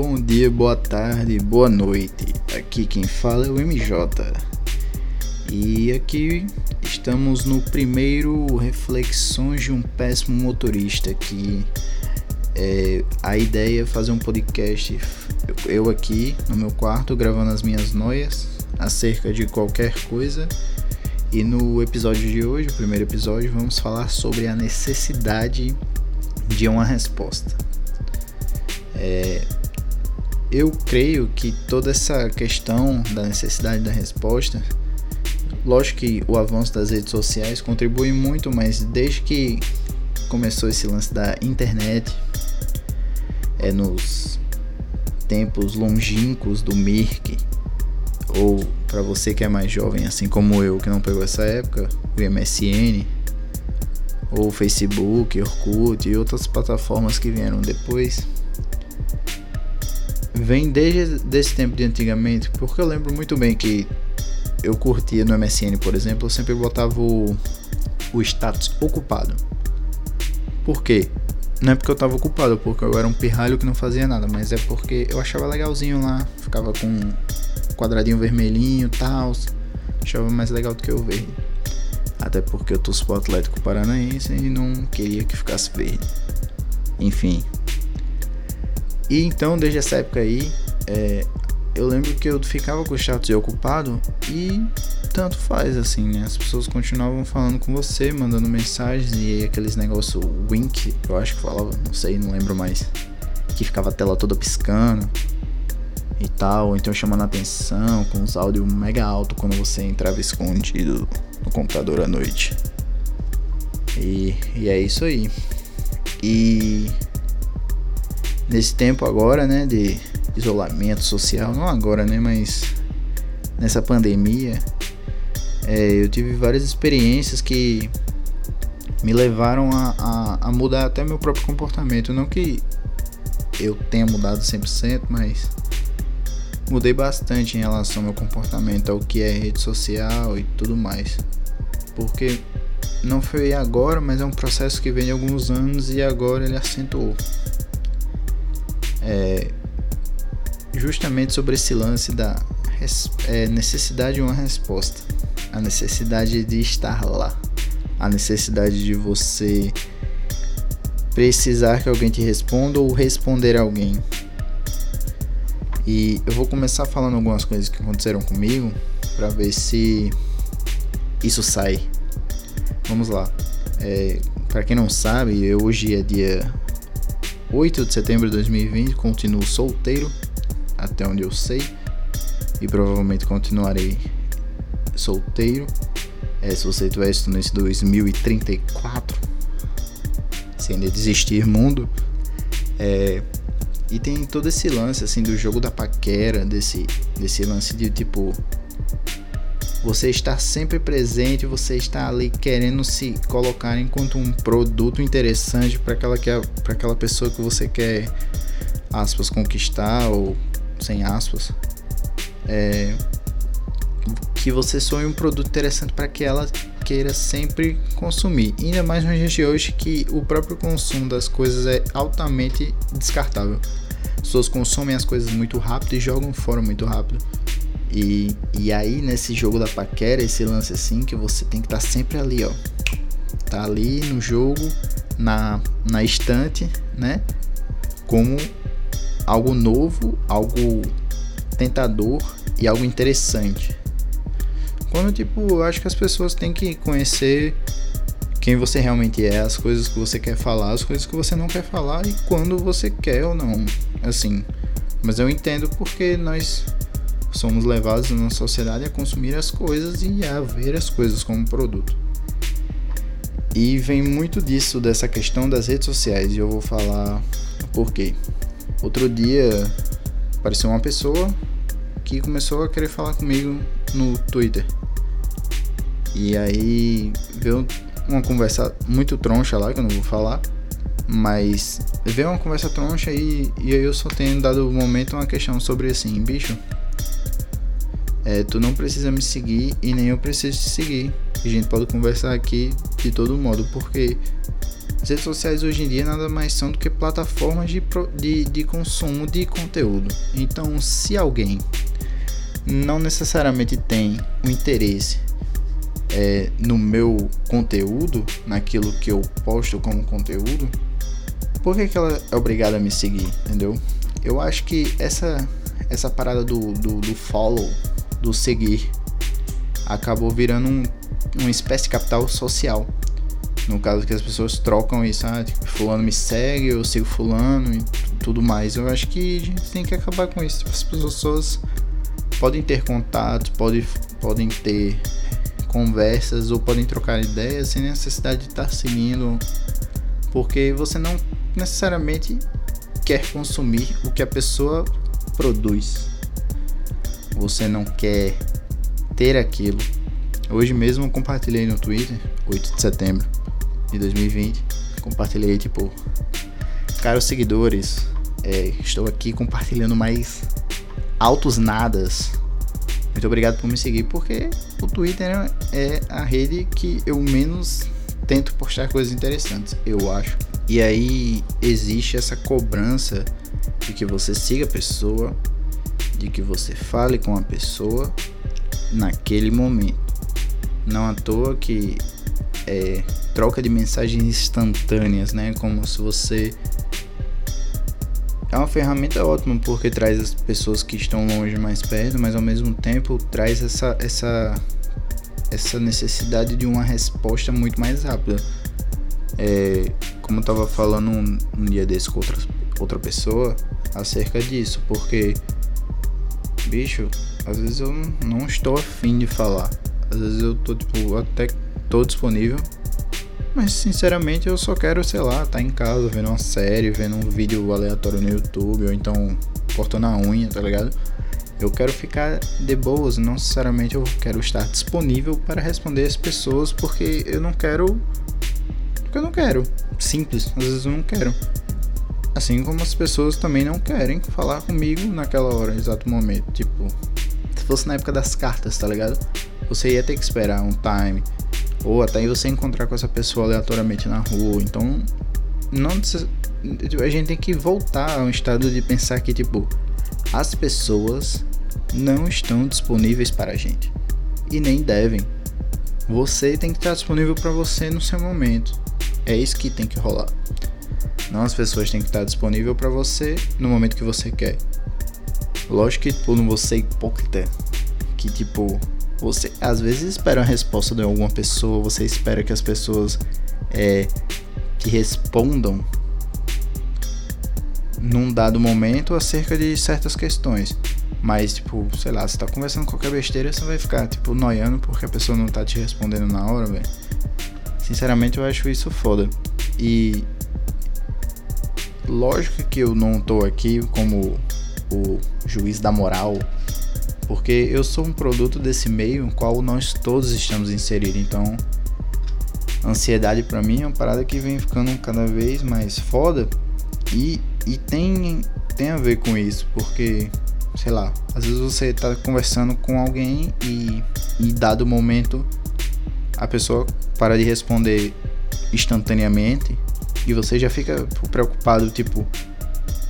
Bom dia, boa tarde, boa noite. Aqui quem fala é o MJ. E aqui estamos no primeiro Reflexões de um Péssimo Motorista. Que é, a ideia é fazer um podcast, eu aqui no meu quarto gravando as minhas noias acerca de qualquer coisa. E no episódio de hoje, o primeiro episódio, vamos falar sobre a necessidade de uma resposta. É, eu creio que toda essa questão da necessidade da resposta, lógico que o avanço das redes sociais contribui muito, mas desde que começou esse lance da internet, é nos tempos longínquos do Mirk, ou para você que é mais jovem, assim como eu, que não pegou essa época, o MSN, ou Facebook, Orkut e outras plataformas que vieram depois vem desde esse tempo de antigamente, porque eu lembro muito bem que eu curtia no MSN, por exemplo, eu sempre botava o, o status ocupado. Por quê? Não é porque eu tava ocupado, porque eu era um pirralho que não fazia nada, mas é porque eu achava legalzinho lá, ficava com um quadradinho vermelhinho tal, achava mais legal do que o verde. Até porque eu torço pro Atlético Paranaense e não queria que ficasse verde. Enfim, e então, desde essa época aí, é, eu lembro que eu ficava com o status ocupado e tanto faz assim, né? As pessoas continuavam falando com você, mandando mensagens e aqueles negócios wink, eu acho que falava, não sei, não lembro mais, que ficava a tela toda piscando e tal, ou então chamando a atenção com os áudios mega alto quando você entrava escondido no computador à noite. E, e é isso aí. E nesse tempo agora, né, de isolamento social, não agora, né, mas nessa pandemia, é, eu tive várias experiências que me levaram a, a, a, mudar até meu próprio comportamento. Não que eu tenha mudado 100%, mas mudei bastante em relação ao meu comportamento, ao que é rede social e tudo mais. Porque não foi agora, mas é um processo que vem de alguns anos e agora ele acentuou é, justamente sobre esse lance da é, necessidade de uma resposta, a necessidade de estar lá, a necessidade de você precisar que alguém te responda ou responder alguém. E eu vou começar falando algumas coisas que aconteceram comigo para ver se isso sai. Vamos lá. É, para quem não sabe, hoje é dia 8 de setembro de 2020, continuo solteiro, até onde eu sei, e provavelmente continuarei solteiro. É, se você estiver estudando nesse 2034, se ainda desistir mundo. É, e tem todo esse lance assim do jogo da paquera, desse, desse lance de tipo você está sempre presente, você está ali querendo se colocar enquanto um produto interessante para aquela, que é, aquela pessoa que você quer, aspas, conquistar ou sem aspas. É, que você sonhe um produto interessante para que ela queira sempre consumir. Ainda mais no dia de hoje que o próprio consumo das coisas é altamente descartável. As pessoas consomem as coisas muito rápido e jogam fora muito rápido. E, e aí nesse jogo da paquera, esse lance assim, que você tem que estar tá sempre ali, ó. Tá ali no jogo, na, na estante, né? Como algo novo, algo tentador e algo interessante. Quando tipo, eu acho que as pessoas têm que conhecer quem você realmente é, as coisas que você quer falar, as coisas que você não quer falar e quando você quer ou não, assim. Mas eu entendo porque nós somos levados na sociedade a consumir as coisas e a ver as coisas como produto. E vem muito disso, dessa questão das redes sociais, e eu vou falar por quê. Outro dia apareceu uma pessoa que começou a querer falar comigo no Twitter. E aí veio uma conversa muito troncha lá, que eu não vou falar. Mas veio uma conversa troncha e, e aí eu só tenho dado momento uma questão sobre assim, bicho, é, tu não precisa me seguir e nem eu preciso te seguir. A gente pode conversar aqui de todo modo, porque As redes sociais hoje em dia nada mais são do que plataformas de, de, de consumo de conteúdo. Então, se alguém não necessariamente tem o um interesse é, no meu conteúdo, naquilo que eu posto como conteúdo, por que, que ela é obrigada a me seguir, entendeu? Eu acho que essa, essa parada do, do, do follow, do seguir, acabou virando um, uma espécie de capital social. No caso que as pessoas trocam isso, ah, tipo, fulano me segue, eu sigo fulano e tudo mais. Eu acho que a gente tem que acabar com isso. As pessoas podem ter contatos, podem, podem ter conversas ou podem trocar ideias sem necessidade de estar seguindo, porque você não necessariamente quer consumir o que a pessoa produz. Você não quer ter aquilo. Hoje mesmo eu compartilhei no Twitter, 8 de setembro de 2020. Compartilhei tipo, caros seguidores, é, estou aqui compartilhando mais altos nadas. Muito obrigado por me seguir, porque o Twitter é a rede que eu menos tento postar coisas interessantes, eu acho. E aí existe essa cobrança de que você siga a pessoa, de que você fale com a pessoa naquele momento. Não à toa que é, troca de mensagens instantâneas, né? Como se você é uma ferramenta ótima porque traz as pessoas que estão longe mais perto, mas ao mesmo tempo traz essa essa essa necessidade de uma resposta muito mais rápida. É, como eu tava falando um, um dia desse com outra, outra pessoa acerca disso, porque bicho, às vezes eu não estou afim de falar. Às vezes eu tô tipo até tô disponível, mas sinceramente eu só quero, sei lá, tá em casa vendo uma série, vendo um vídeo aleatório no YouTube, ou então cortando a unha, tá ligado? Eu quero ficar de boas, não necessariamente eu quero estar disponível para responder as pessoas, porque eu não quero. Porque eu não quero. Simples, às vezes eu não quero. Assim como as pessoas também não querem falar comigo naquela hora, exato momento. Tipo, se fosse na época das cartas, tá ligado? Você ia ter que esperar um time ou até você encontrar com essa pessoa aleatoriamente na rua. Então, não a gente tem que voltar a um estado de pensar que tipo as pessoas não estão disponíveis para a gente e nem devem. Você tem que estar disponível para você no seu momento. É isso que tem que rolar. Não as pessoas têm que estar disponível para você no momento que você quer. Lógico que tipo, não ser hipócrita que tipo você às vezes espera a resposta de alguma pessoa, você espera que as pessoas é, te respondam num dado momento acerca de certas questões. Mas, tipo, sei lá, você tá conversando qualquer besteira, você vai ficar, tipo, noiando porque a pessoa não tá te respondendo na hora, velho. Sinceramente, eu acho isso foda. E. Lógico que eu não tô aqui como o juiz da moral porque eu sou um produto desse meio no qual nós todos estamos inseridos. Então, ansiedade para mim é uma parada que vem ficando cada vez mais foda e, e tem, tem a ver com isso, porque, sei lá, às vezes você tá conversando com alguém e, e dado momento a pessoa para de responder instantaneamente e você já fica preocupado, tipo,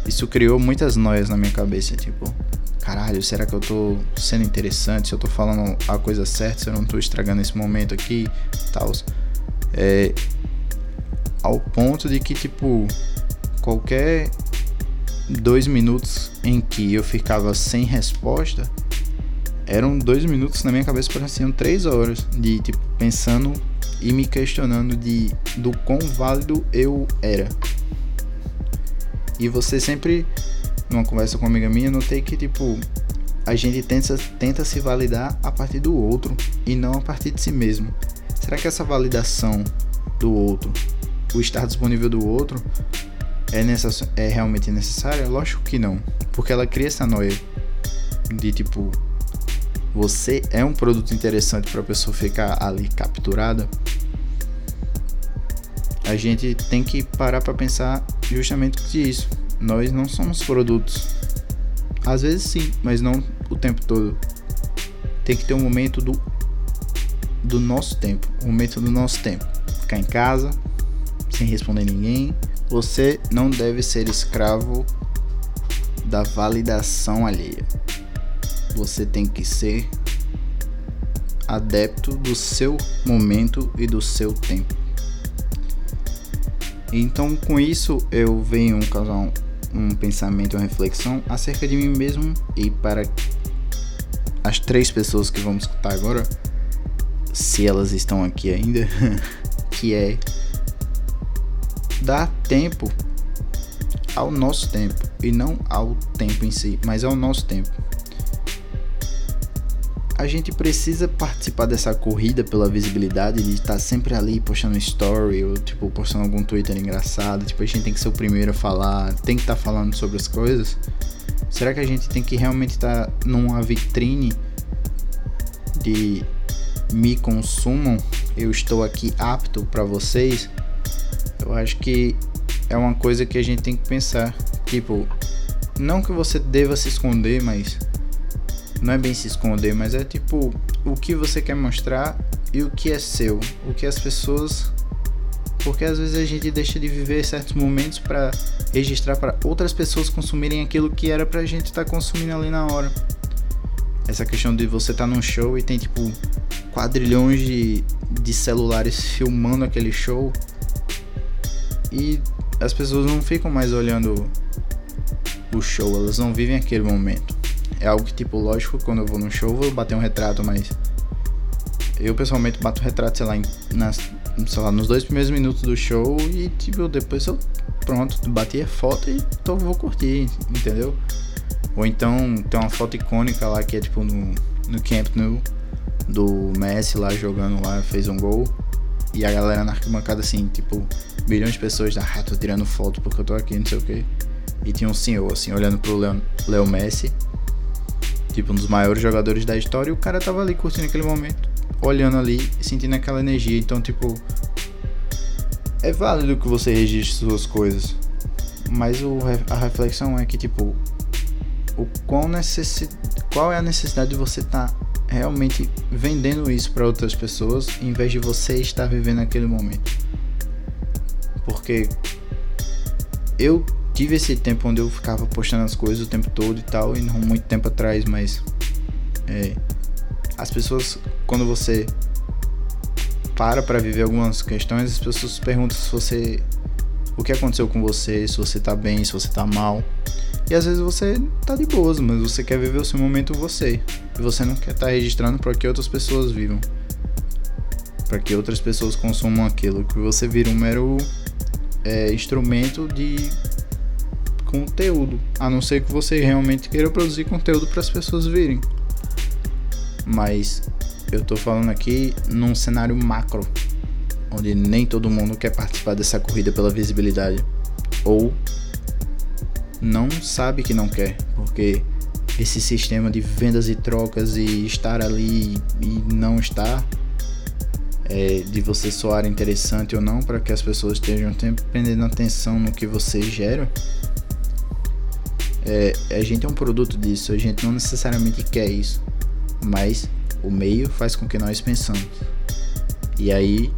isso criou muitas noias na minha cabeça, tipo, caralho, será que eu tô sendo interessante? Se eu tô falando a coisa certa, se eu não tô estragando esse momento aqui, tal. É, ao ponto de que, tipo, qualquer dois minutos em que eu ficava sem resposta, eram dois minutos na minha cabeça pareciam três horas de, tipo, pensando e me questionando de do quão válido eu era. E você sempre numa conversa com uma amiga minha, notei que, tipo, a gente tenta, tenta se validar a partir do outro e não a partir de si mesmo. Será que essa validação do outro, o estar disponível do outro, é, necess é realmente necessária? Lógico que não, porque ela cria essa noia de tipo, você é um produto interessante para a pessoa ficar ali capturada. A gente tem que parar para pensar justamente isso nós não somos produtos. Às vezes sim, mas não o tempo todo. Tem que ter um momento do do nosso tempo, um momento do nosso tempo. Ficar em casa, sem responder ninguém. Você não deve ser escravo da validação alheia. Você tem que ser adepto do seu momento e do seu tempo. Então, com isso, eu venho causar um, pensamento, uma reflexão acerca de mim mesmo e para as três pessoas que vamos escutar agora, se elas estão aqui ainda, que é dar tempo ao nosso tempo e não ao tempo em si, mas ao nosso tempo a gente precisa participar dessa corrida pela visibilidade de estar sempre ali postando story ou tipo postando algum Twitter engraçado. Tipo, a gente tem que ser o primeiro a falar, tem que estar falando sobre as coisas. Será que a gente tem que realmente estar numa vitrine de me consumam? Eu estou aqui apto para vocês? Eu acho que é uma coisa que a gente tem que pensar. Tipo, não que você deva se esconder, mas não é bem se esconder, mas é tipo o que você quer mostrar e o que é seu, o que as pessoas porque às vezes a gente deixa de viver certos momentos para registrar para outras pessoas consumirem aquilo que era pra gente estar tá consumindo ali na hora. Essa questão de você estar tá num show e tem tipo quadrilhões de, de celulares filmando aquele show e as pessoas não ficam mais olhando o show, elas não vivem aquele momento. É algo que, tipo, lógico, quando eu vou num show, vou bater um retrato, mas. Eu pessoalmente bato retrato, sei lá, em, nas, sei lá, nos dois primeiros minutos do show e, tipo, depois eu. Pronto, bati a foto e tô, vou curtir, entendeu? Ou então tem uma foto icônica lá que é tipo no, no Camp Nou do Messi lá jogando lá, fez um gol. E a galera na arquibancada assim, tipo, milhões de pessoas, ah, tô tirando foto porque eu tô aqui, não sei o que. E tinha um senhor assim, olhando pro Leo, Leo Messi tipo, um dos maiores jogadores da história, e o cara tava ali curtindo aquele momento, olhando ali, sentindo aquela energia. Então, tipo, é válido que você registre suas coisas, mas o, a reflexão é que, tipo, o qual, necessi qual é a necessidade de você estar tá realmente vendendo isso para outras pessoas em vez de você estar vivendo aquele momento. Porque eu tive esse tempo onde eu ficava postando as coisas o tempo todo e tal, e não muito tempo atrás, mas é, as pessoas, quando você para para viver algumas questões, as pessoas perguntam se você o que aconteceu com você, se você tá bem, se você tá mal. E às vezes você tá de boas, mas você quer viver o seu momento você. E você não quer estar tá registrando para que outras pessoas vivam. Para que outras pessoas consumam aquilo. Que você vira um mero é, instrumento de conteúdo, a não ser que você realmente queira produzir conteúdo para as pessoas virem. Mas eu tô falando aqui num cenário macro, onde nem todo mundo quer participar dessa corrida pela visibilidade ou não sabe que não quer, porque esse sistema de vendas e trocas e estar ali e não estar é, de você soar interessante ou não para que as pessoas estejam sempre prendendo atenção no que você gera é, a gente é um produto disso, a gente não necessariamente quer isso, mas o meio faz com que nós pensamos. E aí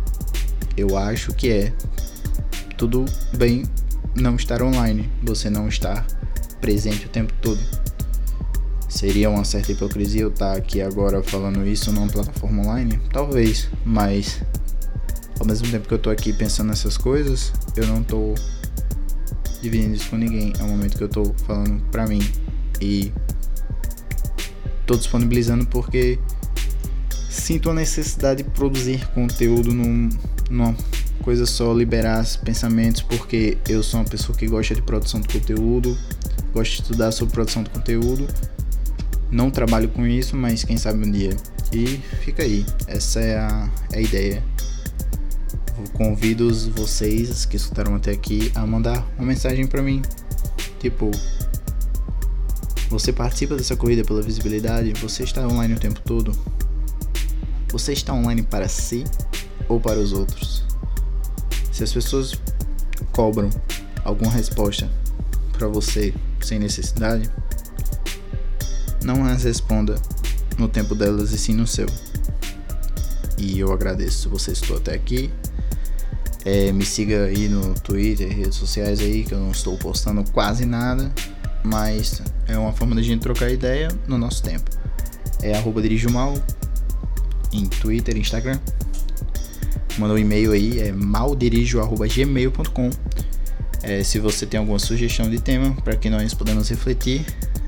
eu acho que é tudo bem não estar online, você não estar presente o tempo todo. Seria uma certa hipocrisia eu estar aqui agora falando isso numa plataforma online? Talvez, mas ao mesmo tempo que eu tô aqui pensando nessas coisas, eu não tô dividindo isso com ninguém. É um momento que eu tô falando pra mim. E tô disponibilizando porque sinto a necessidade de produzir conteúdo num, numa coisa só, liberar pensamentos, porque eu sou uma pessoa que gosta de produção de conteúdo, gosto de estudar sobre produção de conteúdo. Não trabalho com isso, mas quem sabe um dia. E fica aí, essa é a, é a ideia convido vocês que escutaram até aqui a mandar uma mensagem para mim. Tipo, você participa dessa corrida pela visibilidade? Você está online o tempo todo? Você está online para si ou para os outros? Se as pessoas cobram alguma resposta para você sem necessidade, não as responda no tempo delas e sim no seu. E eu agradeço se você estou até aqui É, me siga aí no Twitter, redes sociais aí, que eu não estou postando quase nada, mas é uma forma da gente trocar ideia no nosso tempo. É arroba dirijomal em Twitter, Instagram. Manda um e-mail aí, é maldirijo.gmail.com. É, se você tem alguma sugestão de tema para que nós podemos refletir,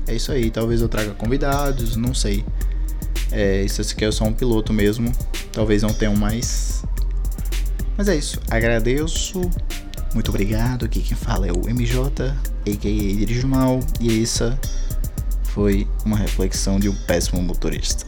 é isso aí. Talvez eu traga convidados, não sei. É, isso aqui é só um piloto mesmo. Talvez não tenham mais. Mas é isso. Agradeço. Muito obrigado. Aqui quem fala é o MJ, a.k.a. Dirijo Mal. E essa foi uma reflexão de um péssimo motorista.